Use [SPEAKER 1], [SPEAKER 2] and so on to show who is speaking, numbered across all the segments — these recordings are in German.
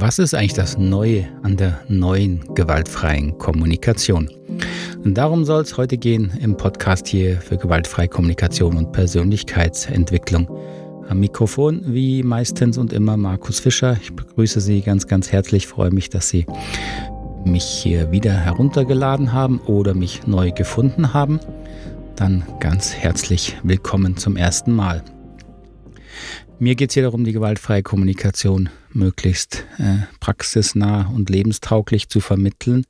[SPEAKER 1] Was ist eigentlich das Neue an der neuen gewaltfreien Kommunikation? Und darum soll es heute gehen im Podcast hier für gewaltfreie Kommunikation und Persönlichkeitsentwicklung. Am Mikrofon wie meistens und immer Markus Fischer. Ich begrüße Sie ganz, ganz herzlich. Ich freue mich, dass Sie mich hier wieder heruntergeladen haben oder mich neu gefunden haben. Dann ganz herzlich willkommen zum ersten Mal. Mir geht es hier darum, die gewaltfreie Kommunikation möglichst äh, praxisnah und lebenstauglich zu vermitteln.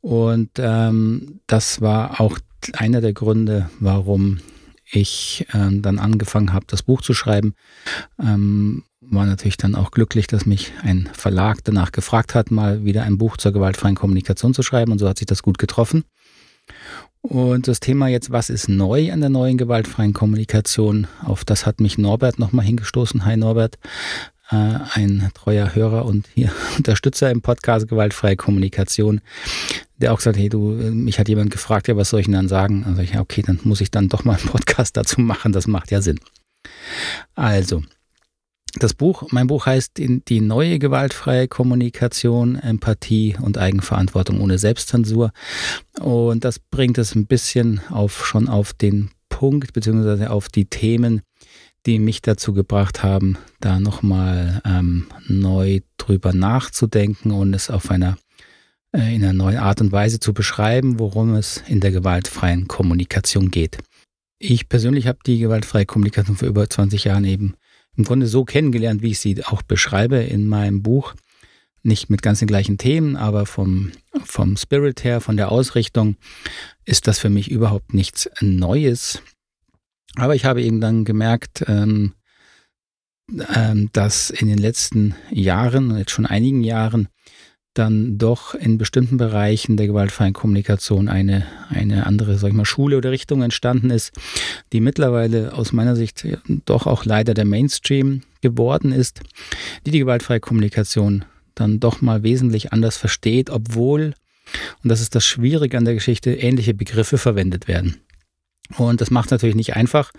[SPEAKER 1] Und ähm, das war auch einer der Gründe, warum ich ähm, dann angefangen habe, das Buch zu schreiben. Ähm, war natürlich dann auch glücklich, dass mich ein Verlag danach gefragt hat, mal wieder ein Buch zur gewaltfreien Kommunikation zu schreiben. Und so hat sich das gut getroffen. Und das Thema jetzt, was ist neu an der neuen gewaltfreien Kommunikation? Auf das hat mich Norbert nochmal hingestoßen. Hi Norbert, äh, ein treuer Hörer und hier Unterstützer im Podcast Gewaltfreie Kommunikation, der auch gesagt, hey du, mich hat jemand gefragt, ja, was soll ich denn dann sagen? Also ich, okay, dann muss ich dann doch mal einen Podcast dazu machen, das macht ja Sinn. Also, das Buch, mein Buch heißt Die neue gewaltfreie Kommunikation, Empathie und Eigenverantwortung ohne Selbstzensur. Und das bringt es ein bisschen auf, schon auf den Punkt, beziehungsweise auf die Themen, die mich dazu gebracht haben, da nochmal ähm, neu drüber nachzudenken und es auf einer, äh, in einer neuen Art und Weise zu beschreiben, worum es in der gewaltfreien Kommunikation geht. Ich persönlich habe die gewaltfreie Kommunikation vor über 20 Jahren eben im Grunde so kennengelernt, wie ich sie auch beschreibe in meinem Buch. Nicht mit ganz den gleichen Themen, aber vom, vom Spirit her, von der Ausrichtung ist das für mich überhaupt nichts Neues. Aber ich habe irgendwann gemerkt, ähm, ähm, dass in den letzten Jahren, jetzt schon einigen Jahren, dann doch in bestimmten Bereichen der gewaltfreien Kommunikation eine, eine andere, sag ich mal, Schule oder Richtung entstanden ist, die mittlerweile aus meiner Sicht doch auch leider der Mainstream geworden ist, die die gewaltfreie Kommunikation dann doch mal wesentlich anders versteht, obwohl, und das ist das Schwierige an der Geschichte, ähnliche Begriffe verwendet werden. Und das macht natürlich nicht einfach,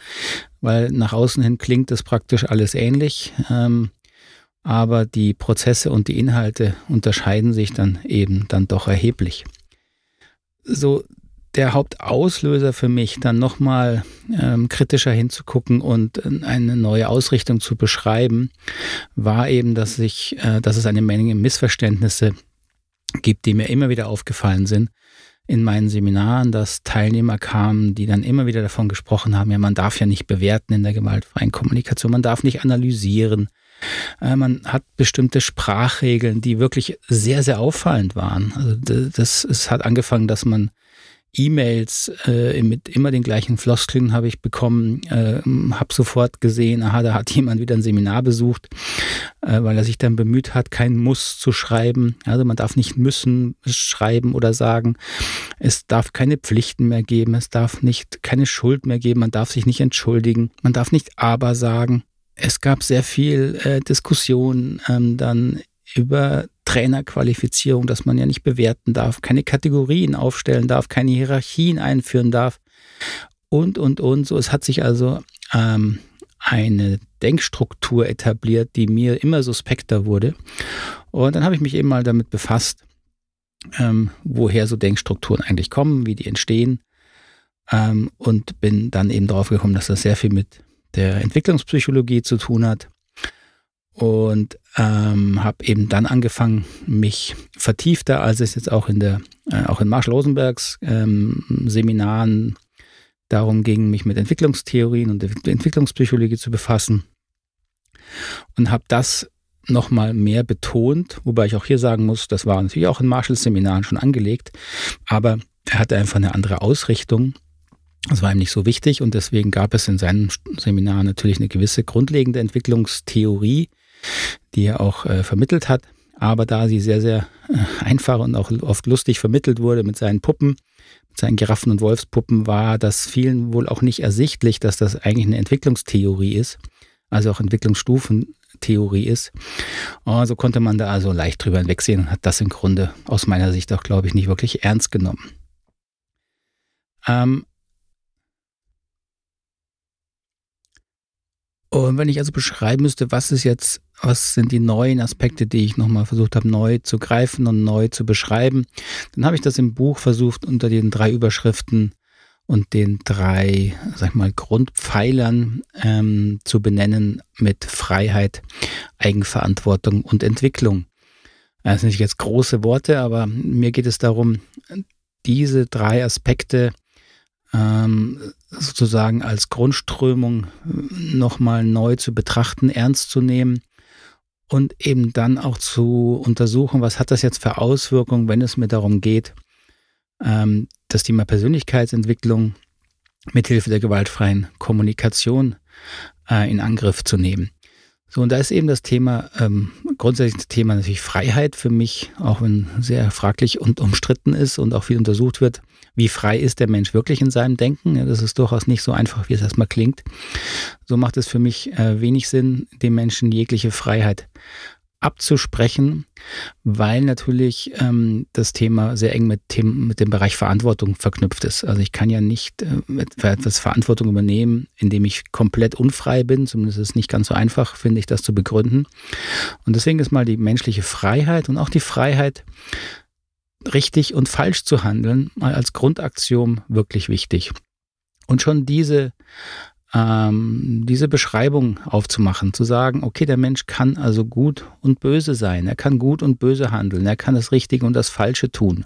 [SPEAKER 1] weil nach außen hin klingt es praktisch alles ähnlich. Ähm, aber die Prozesse und die Inhalte unterscheiden sich dann eben dann doch erheblich. So der Hauptauslöser für mich, dann nochmal ähm, kritischer hinzugucken und eine neue Ausrichtung zu beschreiben, war eben, dass ich, äh, dass es eine Menge Missverständnisse gibt, die mir immer wieder aufgefallen sind in meinen Seminaren, dass Teilnehmer kamen, die dann immer wieder davon gesprochen haben, ja, man darf ja nicht bewerten in der gewaltfreien Kommunikation, man darf nicht analysieren, äh, man hat bestimmte Sprachregeln, die wirklich sehr, sehr auffallend waren. Also das, es hat angefangen, dass man E-Mails äh, mit immer den gleichen Floskeln habe ich bekommen, äh, habe sofort gesehen, aha, da hat jemand wieder ein Seminar besucht, äh, weil er sich dann bemüht hat, kein Muss zu schreiben. Also man darf nicht müssen schreiben oder sagen. Es darf keine Pflichten mehr geben, es darf nicht keine Schuld mehr geben, man darf sich nicht entschuldigen, man darf nicht aber sagen es gab sehr viel äh, Diskussion ähm, dann über Trainerqualifizierung, dass man ja nicht bewerten darf, keine Kategorien aufstellen darf, keine Hierarchien einführen darf und, und, und. So, es hat sich also ähm, eine Denkstruktur etabliert, die mir immer suspekter wurde. Und dann habe ich mich eben mal damit befasst, ähm, woher so Denkstrukturen eigentlich kommen, wie die entstehen. Ähm, und bin dann eben darauf gekommen, dass das sehr viel mit der Entwicklungspsychologie zu tun hat. Und ähm, habe eben dann angefangen, mich vertiefter, als es jetzt auch in der, äh, auch in Marshall Rosenbergs ähm, Seminaren darum ging, mich mit Entwicklungstheorien und Entwicklungspsychologie zu befassen. Und habe das nochmal mehr betont, wobei ich auch hier sagen muss, das war natürlich auch in Marshalls Seminaren schon angelegt, aber er hatte einfach eine andere Ausrichtung das war ihm nicht so wichtig und deswegen gab es in seinem Seminar natürlich eine gewisse grundlegende Entwicklungstheorie, die er auch äh, vermittelt hat. Aber da sie sehr, sehr äh, einfach und auch oft lustig vermittelt wurde mit seinen Puppen, mit seinen Giraffen- und Wolfspuppen, war das vielen wohl auch nicht ersichtlich, dass das eigentlich eine Entwicklungstheorie ist, also auch Entwicklungsstufentheorie ist. Und so konnte man da also leicht drüber hinwegsehen und hat das im Grunde aus meiner Sicht auch, glaube ich, nicht wirklich ernst genommen. Ähm, Und wenn ich also beschreiben müsste, was ist jetzt, was sind die neuen Aspekte, die ich nochmal versucht habe, neu zu greifen und neu zu beschreiben, dann habe ich das im Buch versucht, unter den drei Überschriften und den drei, sag ich mal, Grundpfeilern ähm, zu benennen mit Freiheit, Eigenverantwortung und Entwicklung. Das sind nicht jetzt große Worte, aber mir geht es darum, diese drei Aspekte ähm, sozusagen als Grundströmung nochmal neu zu betrachten, ernst zu nehmen und eben dann auch zu untersuchen, was hat das jetzt für Auswirkungen, wenn es mir darum geht, ähm, das Thema Persönlichkeitsentwicklung mithilfe der gewaltfreien Kommunikation äh, in Angriff zu nehmen. So, und da ist eben das Thema, ähm, grundsätzlich das Thema natürlich Freiheit für mich, auch wenn sehr fraglich und umstritten ist und auch viel untersucht wird, wie frei ist der Mensch wirklich in seinem Denken. Ja, das ist durchaus nicht so einfach, wie es erstmal klingt. So macht es für mich äh, wenig Sinn, dem Menschen jegliche Freiheit abzusprechen, weil natürlich ähm, das Thema sehr eng mit, dem, mit dem Bereich Verantwortung verknüpft ist. Also ich kann ja nicht äh, etwas Verantwortung übernehmen, indem ich komplett unfrei bin. Zumindest ist es nicht ganz so einfach, finde ich, das zu begründen. Und deswegen ist mal die menschliche Freiheit und auch die Freiheit, richtig und falsch zu handeln, mal als Grundaktion wirklich wichtig. Und schon diese ähm, diese Beschreibung aufzumachen, zu sagen, okay, der Mensch kann also gut und böse sein, er kann gut und böse handeln, er kann das Richtige und das Falsche tun.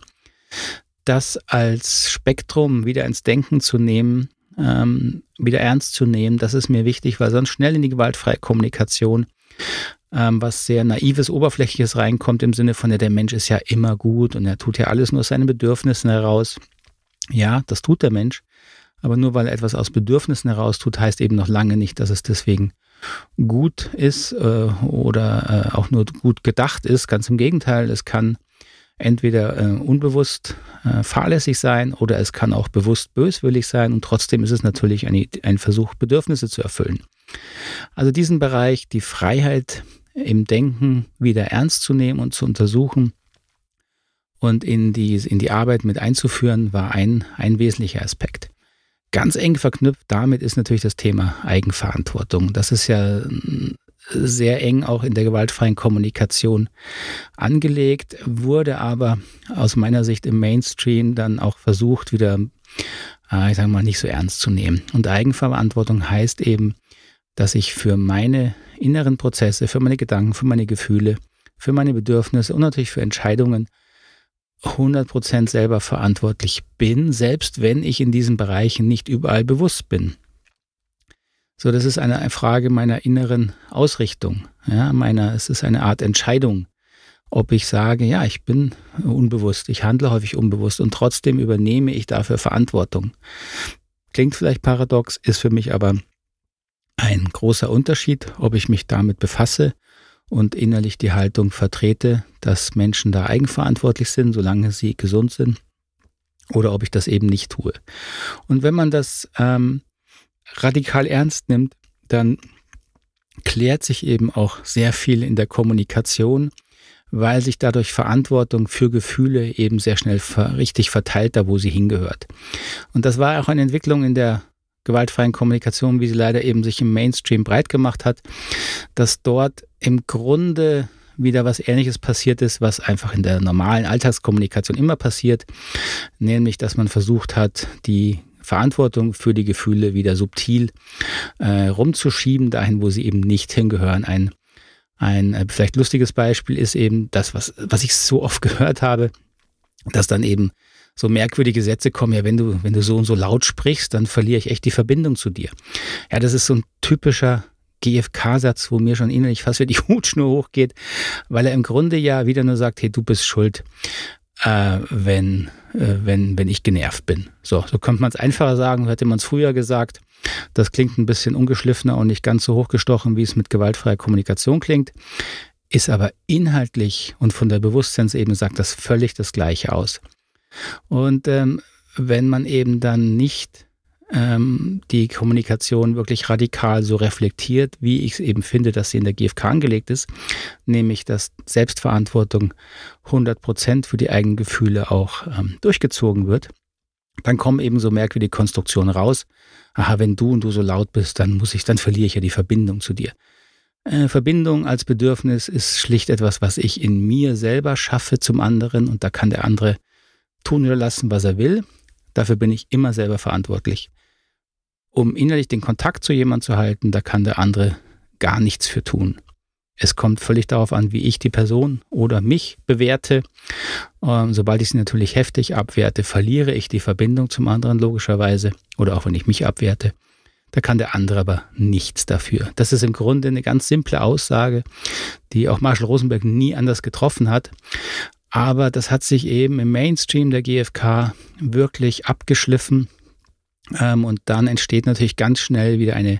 [SPEAKER 1] Das als Spektrum wieder ins Denken zu nehmen, ähm, wieder ernst zu nehmen, das ist mir wichtig, weil sonst schnell in die gewaltfreie Kommunikation ähm, was sehr naives, oberflächliches reinkommt im Sinne von, ja, der Mensch ist ja immer gut und er tut ja alles nur aus seinen Bedürfnissen heraus. Ja, das tut der Mensch. Aber nur weil er etwas aus Bedürfnissen heraus tut, heißt eben noch lange nicht, dass es deswegen gut ist äh, oder äh, auch nur gut gedacht ist. Ganz im Gegenteil, es kann entweder äh, unbewusst äh, fahrlässig sein oder es kann auch bewusst böswillig sein und trotzdem ist es natürlich ein, ein Versuch, Bedürfnisse zu erfüllen. Also diesen Bereich, die Freiheit im Denken wieder ernst zu nehmen und zu untersuchen und in die, in die Arbeit mit einzuführen, war ein, ein wesentlicher Aspekt. Ganz eng verknüpft damit ist natürlich das Thema Eigenverantwortung. Das ist ja mm, sehr eng auch in der gewaltfreien Kommunikation angelegt, wurde aber aus meiner Sicht im Mainstream dann auch versucht, wieder, äh, ich sage mal, nicht so ernst zu nehmen. Und Eigenverantwortung heißt eben, dass ich für meine inneren Prozesse, für meine Gedanken, für meine Gefühle, für meine Bedürfnisse und natürlich für Entscheidungen 100% selber verantwortlich bin, selbst wenn ich in diesen Bereichen nicht überall bewusst bin. So, das ist eine Frage meiner inneren Ausrichtung. Ja, meiner, es ist eine Art Entscheidung, ob ich sage, ja, ich bin unbewusst, ich handle häufig unbewusst und trotzdem übernehme ich dafür Verantwortung. Klingt vielleicht paradox, ist für mich aber ein großer Unterschied, ob ich mich damit befasse und innerlich die Haltung vertrete, dass Menschen da eigenverantwortlich sind, solange sie gesund sind, oder ob ich das eben nicht tue. Und wenn man das ähm, radikal ernst nimmt, dann klärt sich eben auch sehr viel in der Kommunikation, weil sich dadurch Verantwortung für Gefühle eben sehr schnell richtig verteilt, da wo sie hingehört. Und das war auch eine Entwicklung in der gewaltfreien Kommunikation, wie sie leider eben sich im Mainstream breit gemacht hat, dass dort im Grunde wieder was Ähnliches passiert ist, was einfach in der normalen Alltagskommunikation immer passiert, nämlich dass man versucht hat, die Verantwortung für die Gefühle wieder subtil äh, rumzuschieben, dahin, wo sie eben nicht hingehören. Ein, ein äh, vielleicht lustiges Beispiel ist eben das, was, was ich so oft gehört habe, dass dann eben so merkwürdige Sätze kommen, ja, wenn du, wenn du so und so laut sprichst, dann verliere ich echt die Verbindung zu dir. Ja, das ist so ein typischer GFK-Satz, wo mir schon innerlich fast wieder die Hutschnur hochgeht, weil er im Grunde ja wieder nur sagt, hey, du bist schuld, äh, wenn, äh, wenn, wenn ich genervt bin. So, so könnte man es einfacher sagen, hätte man es früher gesagt. Das klingt ein bisschen ungeschliffener und nicht ganz so hochgestochen, wie es mit gewaltfreier Kommunikation klingt, ist aber inhaltlich und von der Bewusstseinsebene sagt das völlig das Gleiche aus. Und ähm, wenn man eben dann nicht ähm, die Kommunikation wirklich radikal so reflektiert, wie ich es eben finde, dass sie in der GfK angelegt ist, nämlich dass Selbstverantwortung 100 Prozent für die eigenen Gefühle auch ähm, durchgezogen wird, dann kommen eben so merkwürdige Konstruktionen raus. Aha, wenn du und du so laut bist, dann muss ich, dann verliere ich ja die Verbindung zu dir. Äh, Verbindung als Bedürfnis ist schlicht etwas, was ich in mir selber schaffe zum anderen und da kann der andere tun oder lassen, was er will. Dafür bin ich immer selber verantwortlich. Um innerlich den Kontakt zu jemandem zu halten, da kann der andere gar nichts für tun. Es kommt völlig darauf an, wie ich die Person oder mich bewerte. Ähm, sobald ich sie natürlich heftig abwerte, verliere ich die Verbindung zum anderen logischerweise. Oder auch wenn ich mich abwerte. Da kann der andere aber nichts dafür. Das ist im Grunde eine ganz simple Aussage, die auch Marshall Rosenberg nie anders getroffen hat. Aber das hat sich eben im Mainstream der GfK wirklich abgeschliffen. Ähm, und dann entsteht natürlich ganz schnell wieder eine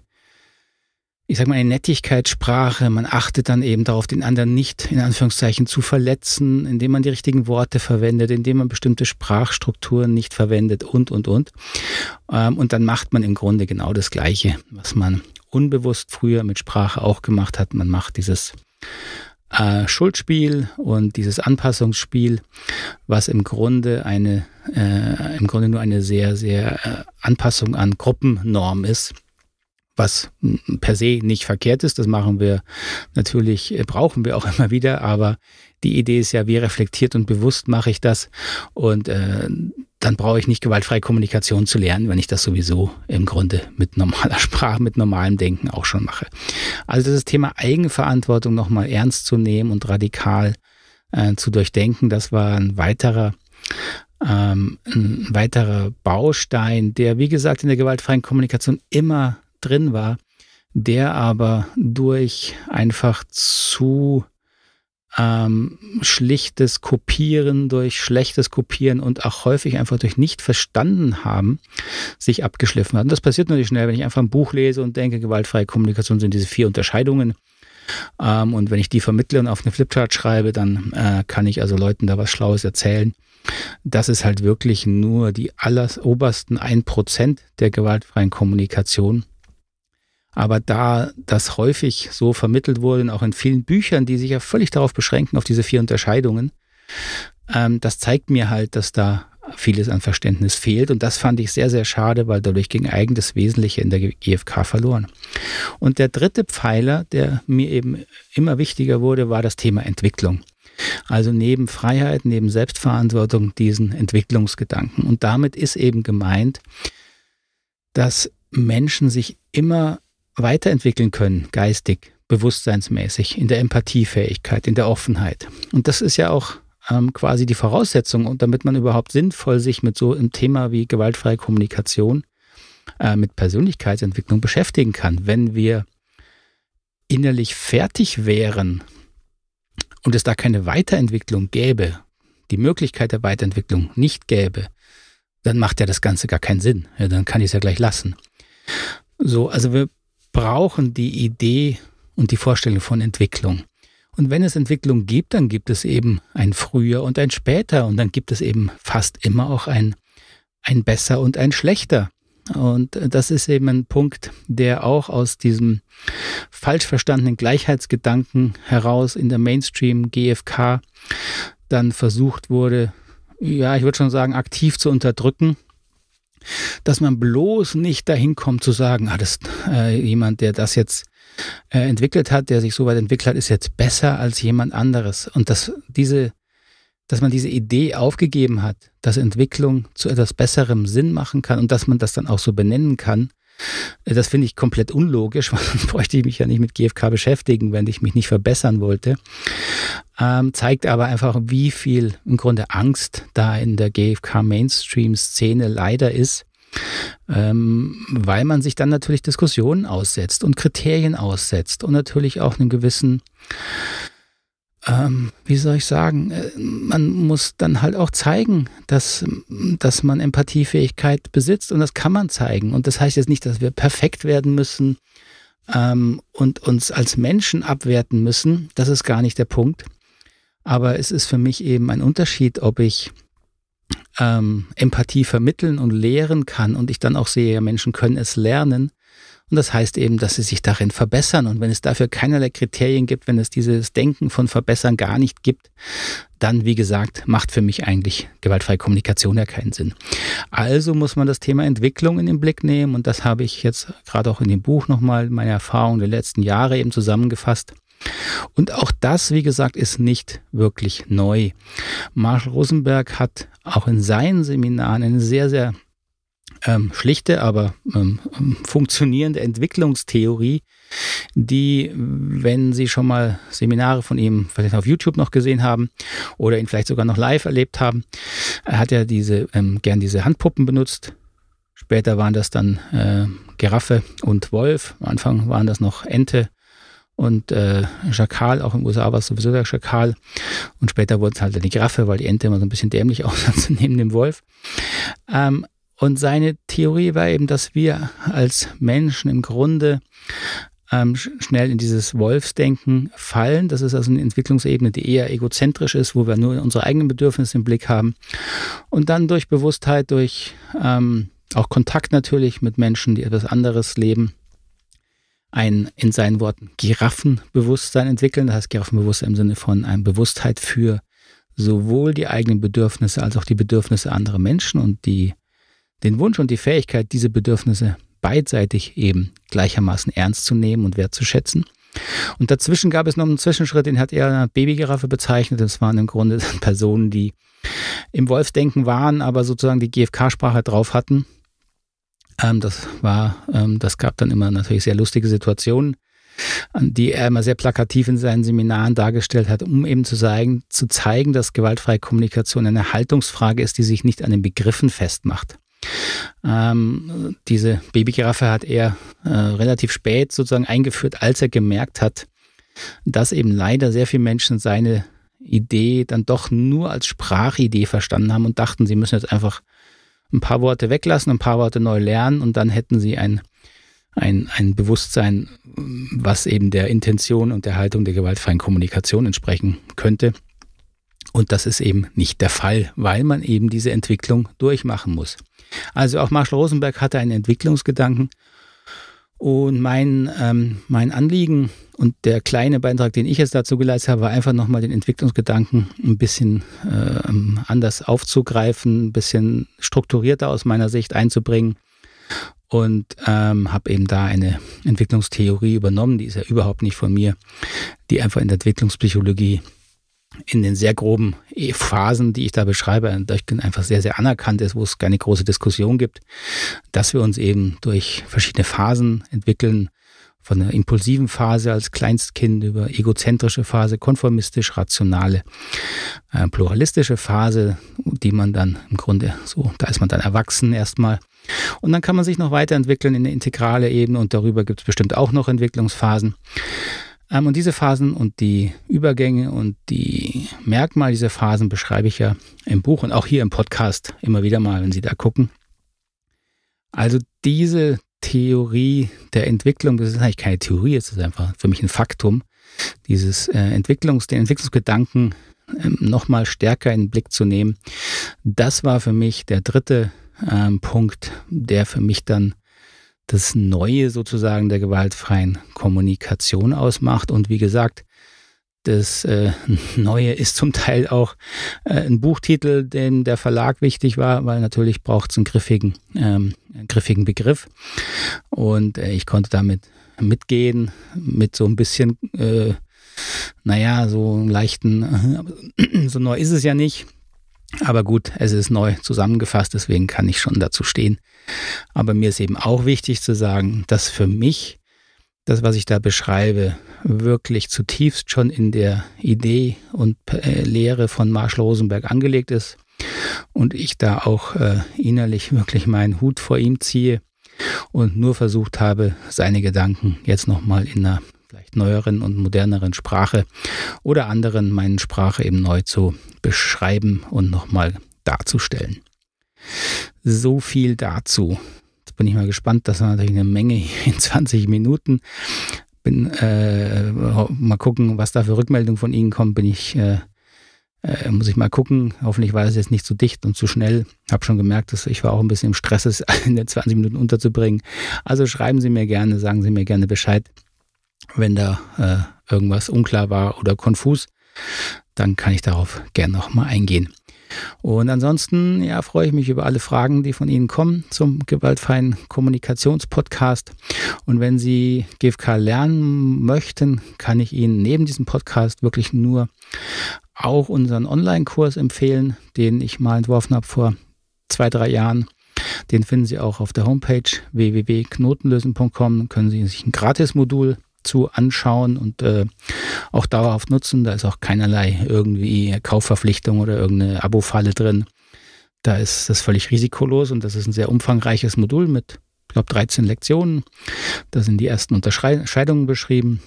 [SPEAKER 1] ich sag mal, eine Nettigkeitssprache. Man achtet dann eben darauf, den anderen nicht in Anführungszeichen zu verletzen, indem man die richtigen Worte verwendet, indem man bestimmte Sprachstrukturen nicht verwendet und, und, und. Ähm, und dann macht man im Grunde genau das Gleiche, was man unbewusst früher mit Sprache auch gemacht hat. Man macht dieses äh, Schuldspiel und dieses Anpassungsspiel, was im Grunde eine, äh, im Grunde nur eine sehr, sehr äh, Anpassung an Gruppennorm ist was per se nicht verkehrt ist. Das machen wir natürlich, äh, brauchen wir auch immer wieder, aber die Idee ist ja, wie reflektiert und bewusst mache ich das und äh, dann brauche ich nicht gewaltfreie Kommunikation zu lernen, wenn ich das sowieso im Grunde mit normaler Sprache, mit normalem Denken auch schon mache. Also das Thema Eigenverantwortung nochmal ernst zu nehmen und radikal äh, zu durchdenken, das war ein weiterer ähm, ein weiterer Baustein, der, wie gesagt, in der gewaltfreien Kommunikation immer drin war, der aber durch einfach zu ähm, schlichtes Kopieren, durch schlechtes Kopieren und auch häufig einfach durch nicht verstanden haben, sich abgeschliffen hat. Und das passiert natürlich schnell, wenn ich einfach ein Buch lese und denke, gewaltfreie Kommunikation sind diese vier Unterscheidungen. Ähm, und wenn ich die vermittle und auf eine Flipchart schreibe, dann äh, kann ich also Leuten da was Schlaues erzählen. Das ist halt wirklich nur die allerobersten ein Prozent der gewaltfreien Kommunikation. Aber da das häufig so vermittelt wurde, und auch in vielen Büchern, die sich ja völlig darauf beschränken, auf diese vier Unterscheidungen, ähm, das zeigt mir halt, dass da vieles an Verständnis fehlt. Und das fand ich sehr, sehr schade, weil dadurch ging eigentlich das Wesentliche in der GfK verloren. Und der dritte Pfeiler, der mir eben immer wichtiger wurde, war das Thema Entwicklung. Also neben Freiheit, neben Selbstverantwortung diesen Entwicklungsgedanken. Und damit ist eben gemeint, dass Menschen sich immer weiterentwickeln können, geistig, bewusstseinsmäßig, in der Empathiefähigkeit, in der Offenheit. Und das ist ja auch ähm, quasi die Voraussetzung, und damit man überhaupt sinnvoll sich mit so einem Thema wie gewaltfreie Kommunikation, äh, mit Persönlichkeitsentwicklung beschäftigen kann. Wenn wir innerlich fertig wären und es da keine Weiterentwicklung gäbe, die Möglichkeit der Weiterentwicklung nicht gäbe, dann macht ja das Ganze gar keinen Sinn. Ja, dann kann ich es ja gleich lassen. So, also wir brauchen die Idee und die Vorstellung von Entwicklung. Und wenn es Entwicklung gibt, dann gibt es eben ein Früher und ein Später und dann gibt es eben fast immer auch ein, ein Besser und ein Schlechter. Und das ist eben ein Punkt, der auch aus diesem falsch verstandenen Gleichheitsgedanken heraus in der Mainstream GfK dann versucht wurde, ja, ich würde schon sagen, aktiv zu unterdrücken dass man bloß nicht dahin kommt zu sagen, ah, das äh, jemand, der das jetzt äh, entwickelt hat, der sich so weit entwickelt hat, ist jetzt besser als jemand anderes. Und dass diese, dass man diese Idee aufgegeben hat, dass Entwicklung zu etwas Besserem Sinn machen kann und dass man das dann auch so benennen kann, das finde ich komplett unlogisch, weil dann bräuchte ich mich ja nicht mit GFK beschäftigen, wenn ich mich nicht verbessern wollte. Ähm, zeigt aber einfach, wie viel im Grunde Angst da in der GFK Mainstream-Szene leider ist. Ähm, weil man sich dann natürlich Diskussionen aussetzt und Kriterien aussetzt und natürlich auch einen gewissen ähm, wie soll ich sagen, äh, man muss dann halt auch zeigen, dass, dass man Empathiefähigkeit besitzt und das kann man zeigen. Und das heißt jetzt nicht, dass wir perfekt werden müssen ähm, und uns als Menschen abwerten müssen. Das ist gar nicht der Punkt. Aber es ist für mich eben ein Unterschied, ob ich ähm, Empathie vermitteln und lehren kann und ich dann auch sehe, Menschen können es lernen Und das heißt eben, dass sie sich darin verbessern. Und wenn es dafür keinerlei Kriterien gibt, wenn es dieses Denken von Verbessern gar nicht gibt, dann, wie gesagt, macht für mich eigentlich gewaltfreie Kommunikation ja keinen Sinn. Also muss man das Thema Entwicklung in den Blick nehmen. Und das habe ich jetzt gerade auch in dem Buch nochmal meine Erfahrungen der letzten Jahre eben zusammengefasst. Und auch das, wie gesagt, ist nicht wirklich neu. Marshall Rosenberg hat auch in seinen Seminaren eine sehr, sehr ähm, schlichte, aber ähm, funktionierende Entwicklungstheorie, die, wenn Sie schon mal Seminare von ihm vielleicht auf YouTube noch gesehen haben oder ihn vielleicht sogar noch live erlebt haben, er hat ja diese, ähm, gern diese Handpuppen benutzt. Später waren das dann äh, Giraffe und Wolf. Am Anfang waren das noch Ente und äh, Schakal, auch den USA war es sowieso der Schakal. Und später wurde es halt die Giraffe, weil die Ente immer so ein bisschen dämlich aussah neben dem Wolf. Ähm, und seine Theorie war eben, dass wir als Menschen im Grunde ähm, schnell in dieses Wolfsdenken fallen. Das ist also eine Entwicklungsebene, die eher egozentrisch ist, wo wir nur unsere eigenen Bedürfnisse im Blick haben. Und dann durch Bewusstheit, durch ähm, auch Kontakt natürlich mit Menschen, die etwas anderes leben, ein, in seinen Worten, Giraffenbewusstsein entwickeln. Das heißt Giraffenbewusstsein im Sinne von einer Bewusstheit für sowohl die eigenen Bedürfnisse als auch die Bedürfnisse anderer Menschen und die, den Wunsch und die Fähigkeit, diese Bedürfnisse beidseitig eben gleichermaßen ernst zu nehmen und wertzuschätzen. Und dazwischen gab es noch einen Zwischenschritt, den hat er Babygiraffe bezeichnet. Das waren im Grunde Personen, die im Wolfsdenken waren, aber sozusagen die GFK-Sprache drauf hatten ähm, das war, ähm, das gab dann immer natürlich sehr lustige Situationen, die er immer sehr plakativ in seinen Seminaren dargestellt hat, um eben zu zeigen, zu zeigen, dass gewaltfreie Kommunikation eine Haltungsfrage ist, die sich nicht an den Begriffen festmacht. Ähm, diese Babygiraffe hat er äh, relativ spät sozusagen eingeführt, als er gemerkt hat, dass eben leider sehr viele Menschen seine Idee dann doch nur als Sprachidee verstanden haben und dachten, sie müssen jetzt einfach ein paar Worte weglassen, ein paar Worte neu lernen und dann hätten sie ein, ein, ein Bewusstsein, was eben der Intention und der Haltung der gewaltfreien Kommunikation entsprechen könnte. Und das ist eben nicht der Fall, weil man eben diese Entwicklung durchmachen muss. Also auch Marshall Rosenberg hatte einen Entwicklungsgedanken und mein, ähm, mein Anliegen und der kleine Beitrag, den ich jetzt dazu geleistet habe, war einfach nochmal den Entwicklungsgedanken ein bisschen äh, anders aufzugreifen, ein bisschen strukturierter aus meiner Sicht einzubringen. Und ähm, habe eben da eine Entwicklungstheorie übernommen, die ist ja überhaupt nicht von mir, die einfach in der Entwicklungspsychologie in den sehr groben Phasen, die ich da beschreibe, einfach sehr, sehr anerkannt ist, wo es keine große Diskussion gibt, dass wir uns eben durch verschiedene Phasen entwickeln, von der impulsiven Phase als Kleinstkind über egozentrische Phase, konformistisch, rationale, äh, pluralistische Phase, die man dann im Grunde so, da ist man dann erwachsen erstmal. Und dann kann man sich noch weiterentwickeln in eine integrale Ebene und darüber gibt es bestimmt auch noch Entwicklungsphasen. Ähm, und diese Phasen und die Übergänge und die Merkmale dieser Phasen beschreibe ich ja im Buch und auch hier im Podcast immer wieder mal, wenn Sie da gucken. Also diese Theorie der Entwicklung, das ist eigentlich keine Theorie, es ist einfach für mich ein Faktum, dieses äh, Entwicklungs, den Entwicklungsgedanken ähm, nochmal stärker in den Blick zu nehmen. Das war für mich der dritte ähm, Punkt, der für mich dann das Neue sozusagen der gewaltfreien Kommunikation ausmacht. Und wie gesagt, das äh, Neue ist zum Teil auch äh, ein Buchtitel, dem der Verlag wichtig war, weil natürlich braucht es einen griffigen, ähm, einen griffigen Begriff. Und äh, ich konnte damit mitgehen, mit so ein bisschen, äh, naja, so einen leichten, äh, so neu ist es ja nicht. Aber gut, es ist neu zusammengefasst, deswegen kann ich schon dazu stehen. Aber mir ist eben auch wichtig zu sagen, dass für mich das, was ich da beschreibe, wirklich zutiefst schon in der Idee und äh, Lehre von Marshall Rosenberg angelegt ist und ich da auch äh, innerlich wirklich meinen Hut vor ihm ziehe und nur versucht habe, seine Gedanken jetzt nochmal in einer vielleicht neueren und moderneren Sprache oder anderen meinen Sprache eben neu zu beschreiben und nochmal darzustellen. So viel dazu. Jetzt bin ich mal gespannt. Das war natürlich eine Menge in 20 Minuten. Bin äh, mal gucken, was da für Rückmeldungen von Ihnen kommen. Bin ich äh, Äh, muss ich mal gucken. Hoffentlich war es jetzt nicht zu dicht und zu schnell. Habe schon gemerkt, dass ich war auch ein bisschen im Stress, es in den 20 Minuten unterzubringen. Also schreiben Sie mir gerne, sagen Sie mir gerne Bescheid, wenn da äh, irgendwas unklar war oder konfus. Dann kann ich darauf gerne nochmal eingehen. Und ansonsten ja, freue ich mich über alle Fragen, die von Ihnen kommen zum gewaltfreien Kommunikationspodcast. Und wenn Sie GFK lernen möchten, kann ich Ihnen neben diesem Podcast wirklich nur auch unseren Online-Kurs empfehlen, den ich mal entworfen habe vor zwei, drei Jahren. Den finden Sie auch auf der Homepage www.knotenlösen.com. Können Sie sich ein Gratis-Modul zu anschauen und äh, auch dauerhaft nutzen. Da ist auch keinerlei irgendwie Kaufverpflichtung oder irgendeine Abo-Falle drin. Da ist das völlig risikolos und das ist ein sehr umfangreiches Modul mit, ich glaube, 13 Lektionen. Da sind die ersten Unterscheidungen beschrieben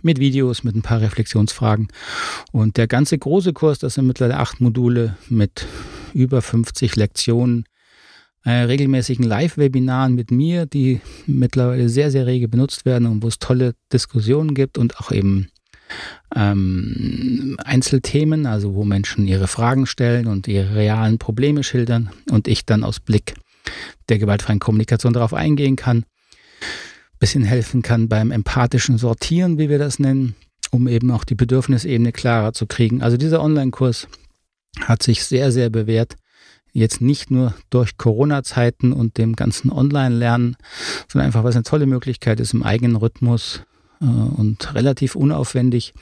[SPEAKER 1] mit Videos, mit ein paar Reflexionsfragen. Und der ganze große Kurs, das sind mittlerweile acht Module mit über 50 Lektionen, regelmäßigen Live-Webinaren mit mir, die mittlerweile sehr, sehr rege benutzt werden und wo es tolle Diskussionen gibt und auch eben ähm, Einzelthemen, also wo Menschen ihre Fragen stellen und ihre realen Probleme schildern und ich dann aus Blick der gewaltfreien Kommunikation darauf eingehen kann, bisschen helfen kann beim empathischen Sortieren, wie wir das nennen, um eben auch die Bedürfnisebene klarer zu kriegen. Also dieser Online-Kurs hat sich sehr, sehr bewährt jetzt nicht nur durch Corona-Zeiten und dem ganzen Online-Lernen, sondern einfach, was eine tolle Möglichkeit ist, im eigenen Rhythmus äh, und relativ unaufwendig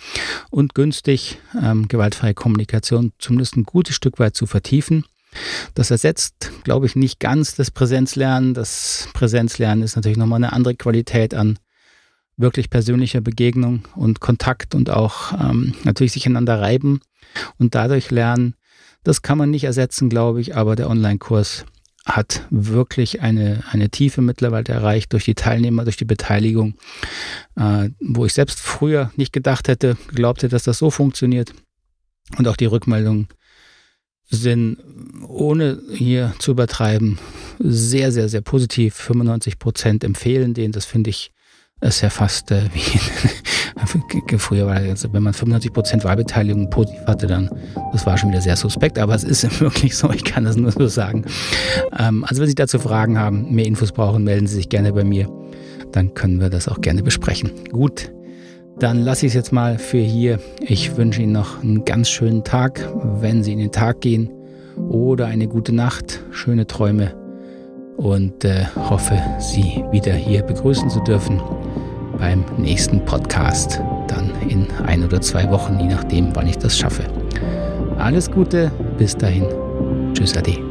[SPEAKER 1] und günstig ähm, gewaltfreie Kommunikation zumindest ein gutes Stück weit zu vertiefen. Das ersetzt, glaube ich, nicht ganz das Präsenzlernen. Das Präsenzlernen ist natürlich nochmal eine andere Qualität an wirklich persönlicher Begegnung und Kontakt und auch ähm, natürlich sich einander reiben und dadurch lernen, das kann man nicht ersetzen, glaube ich, aber der Online-Kurs hat wirklich eine, eine Tiefe mittlerweile erreicht durch die Teilnehmer, durch die Beteiligung, äh, wo ich selbst früher nicht gedacht hätte, glaubt hätte, dass das so funktioniert. Und auch die Rückmeldungen sind, ohne hier zu übertreiben, sehr, sehr, sehr positiv. 95 Prozent empfehlen den. Das finde ich, ist ja fast äh, wie früher war also wenn man 95 Prozent Wahlbeteiligung positiv hatte, dann das war schon wieder sehr suspekt, aber es ist wirklich so, ich kann das nur so sagen. Ähm, also wenn Sie dazu Fragen haben, mehr Infos brauchen, melden Sie sich gerne bei mir. Dann können wir das auch gerne besprechen. Gut, dann lasse ich es jetzt mal für hier. Ich wünsche Ihnen noch einen ganz schönen Tag, wenn Sie in den Tag gehen. Oder eine gute Nacht, schöne Träume und äh, hoffe, Sie wieder hier begrüßen zu dürfen beim nächsten Podcast. Dann in ein oder zwei Wochen, je nachdem, wann ich das schaffe. Alles Gute, bis dahin. Tschüss, Ade.